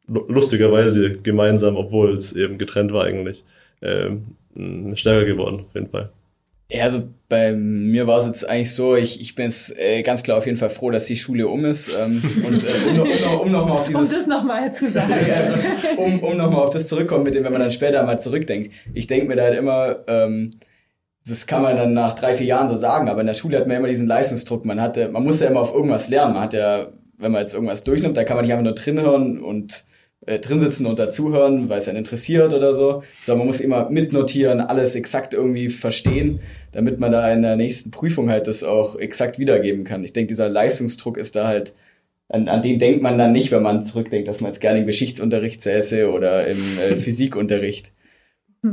lustigerweise gemeinsam, obwohl es eben getrennt war eigentlich, ähm, stärker geworden, auf jeden Fall. Ja, also bei mir war es jetzt eigentlich so, ich, ich bin jetzt äh, ganz klar auf jeden Fall froh, dass die Schule um ist. Ähm, und äh, um, um, um nochmal auf dieses... Um das nochmal zu sagen. ja, um um nochmal auf das zurückkommen, mit dem, wenn man dann später mal zurückdenkt. Ich denke mir da halt immer, ähm, das kann man dann nach drei, vier Jahren so sagen, aber in der Schule hat man immer diesen Leistungsdruck. Man hatte, man muss ja immer auf irgendwas lernen. Man hat ja, wenn man jetzt irgendwas durchnimmt, da kann man nicht einfach nur drin hören und äh, drin sitzen und dazuhören, weil es einen interessiert oder so. Sondern man muss immer mitnotieren, alles exakt irgendwie verstehen, damit man da in der nächsten Prüfung halt das auch exakt wiedergeben kann. Ich denke, dieser Leistungsdruck ist da halt, an, an den denkt man dann nicht, wenn man zurückdenkt, dass man jetzt gerne im Geschichtsunterricht säße oder im äh, Physikunterricht.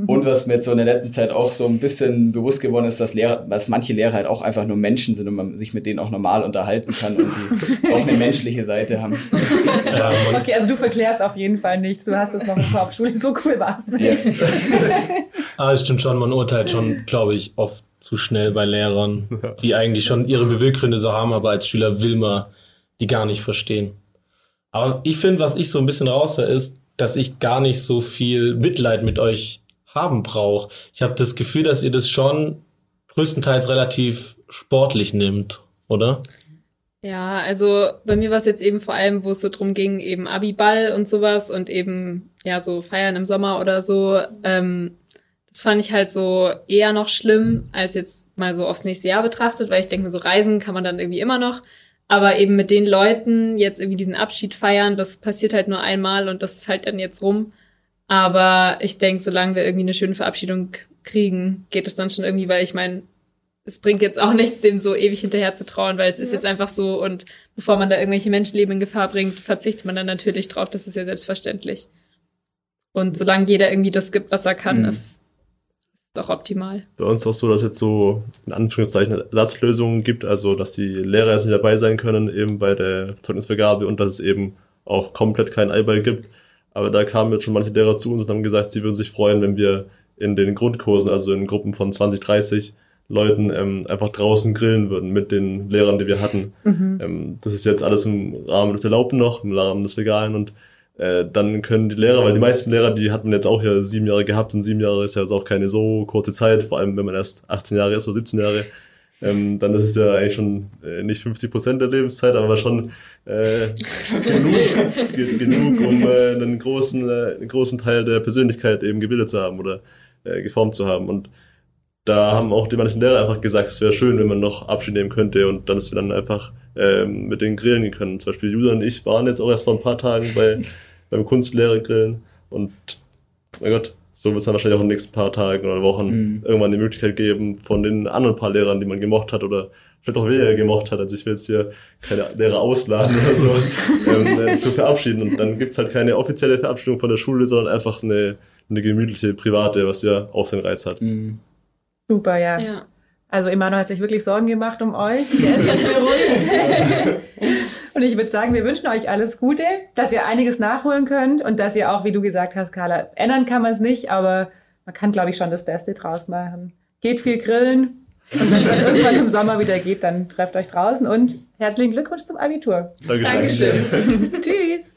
Und was mir jetzt so in der letzten Zeit auch so ein bisschen bewusst geworden ist, dass Lehrer, dass manche Lehrer halt auch einfach nur Menschen sind und man sich mit denen auch normal unterhalten kann und die auch eine menschliche Seite haben. okay, also du verklärst auf jeden Fall nichts. Du hast es noch in der Hauptschule, so cool warst du nicht. Ja. ah, stimmt schon, man urteilt schon, glaube ich, oft zu schnell bei Lehrern, die eigentlich schon ihre Beweggründe so haben, aber als Schüler will man die gar nicht verstehen. Aber ich finde, was ich so ein bisschen raushöre, ist, dass ich gar nicht so viel Mitleid mit euch haben braucht. Ich habe das Gefühl, dass ihr das schon größtenteils relativ sportlich nimmt, oder? Ja, also bei mir war es jetzt eben vor allem, wo es so drum ging, eben Abiball und sowas und eben ja so Feiern im Sommer oder so. Ähm, das fand ich halt so eher noch schlimm als jetzt mal so aufs nächste Jahr betrachtet, weil ich denke mir so Reisen kann man dann irgendwie immer noch. Aber eben mit den Leuten jetzt irgendwie diesen Abschied feiern, das passiert halt nur einmal und das ist halt dann jetzt rum. Aber ich denke, solange wir irgendwie eine schöne Verabschiedung kriegen, geht es dann schon irgendwie, weil ich meine, es bringt jetzt auch nichts, dem so ewig hinterher zu trauen, weil es ja. ist jetzt einfach so und bevor man da irgendwelche Menschenleben in Gefahr bringt, verzichtet man dann natürlich drauf, das ist ja selbstverständlich. Und solange jeder irgendwie das gibt, was er kann, mhm. ist, ist doch optimal. Bei uns auch so, dass es jetzt so in Anführungszeichen Ersatzlösungen gibt, also dass die Lehrer jetzt nicht dabei sein können, eben bei der Zeugnisvergabe und dass es eben auch komplett keinen Eiball gibt. Aber da kamen jetzt schon manche Lehrer zu uns und haben gesagt, sie würden sich freuen, wenn wir in den Grundkursen, also in Gruppen von 20, 30 Leuten ähm, einfach draußen grillen würden mit den Lehrern, die wir hatten. Mhm. Ähm, das ist jetzt alles im Rahmen des Erlaubten noch, im Rahmen des Legalen und äh, dann können die Lehrer, weil die meisten Lehrer, die hat man jetzt auch hier sieben Jahre gehabt und sieben Jahre ist ja jetzt auch keine so kurze Zeit, vor allem wenn man erst 18 Jahre ist oder 17 Jahre, ähm, dann ist es ja eigentlich schon äh, nicht 50 Prozent der Lebenszeit, aber schon äh, genug, genug, um äh, einen großen, äh, einen großen Teil der Persönlichkeit eben gebildet zu haben oder äh, geformt zu haben. Und da haben auch die manchen Lehrer einfach gesagt, es wäre schön, wenn man noch Abschied nehmen könnte und dann ist wir dann einfach ähm, mit den Grillen können. Zum Beispiel Julia und ich waren jetzt auch erst vor ein paar Tagen bei, beim Kunstlehrer-Grillen und mein Gott, so wird es dann wahrscheinlich auch in den nächsten paar Tagen oder Wochen mhm. irgendwann die Möglichkeit geben, von den anderen paar Lehrern, die man gemocht hat oder vielleicht auch wer gemocht hat, also ich will jetzt hier keine Lehrer ausladen oder so, ähm, äh, zu verabschieden. Und dann gibt's halt keine offizielle Verabschiedung von der Schule, sondern einfach eine, eine gemütliche private, was ja auch seinen Reiz hat. Mhm. Super, ja. ja. Also Emanuel hat sich wirklich Sorgen gemacht um euch. Der ist jetzt beruhigt. und ich würde sagen, wir wünschen euch alles Gute, dass ihr einiges nachholen könnt und dass ihr auch, wie du gesagt hast, Carla, ändern kann man es nicht, aber man kann, glaube ich, schon das Beste draus machen. Geht viel grillen und wenn es dann irgendwann im Sommer wieder geht, dann trefft euch draußen und herzlichen Glückwunsch zum Abitur. Dankeschön. Dankeschön. Tschüss.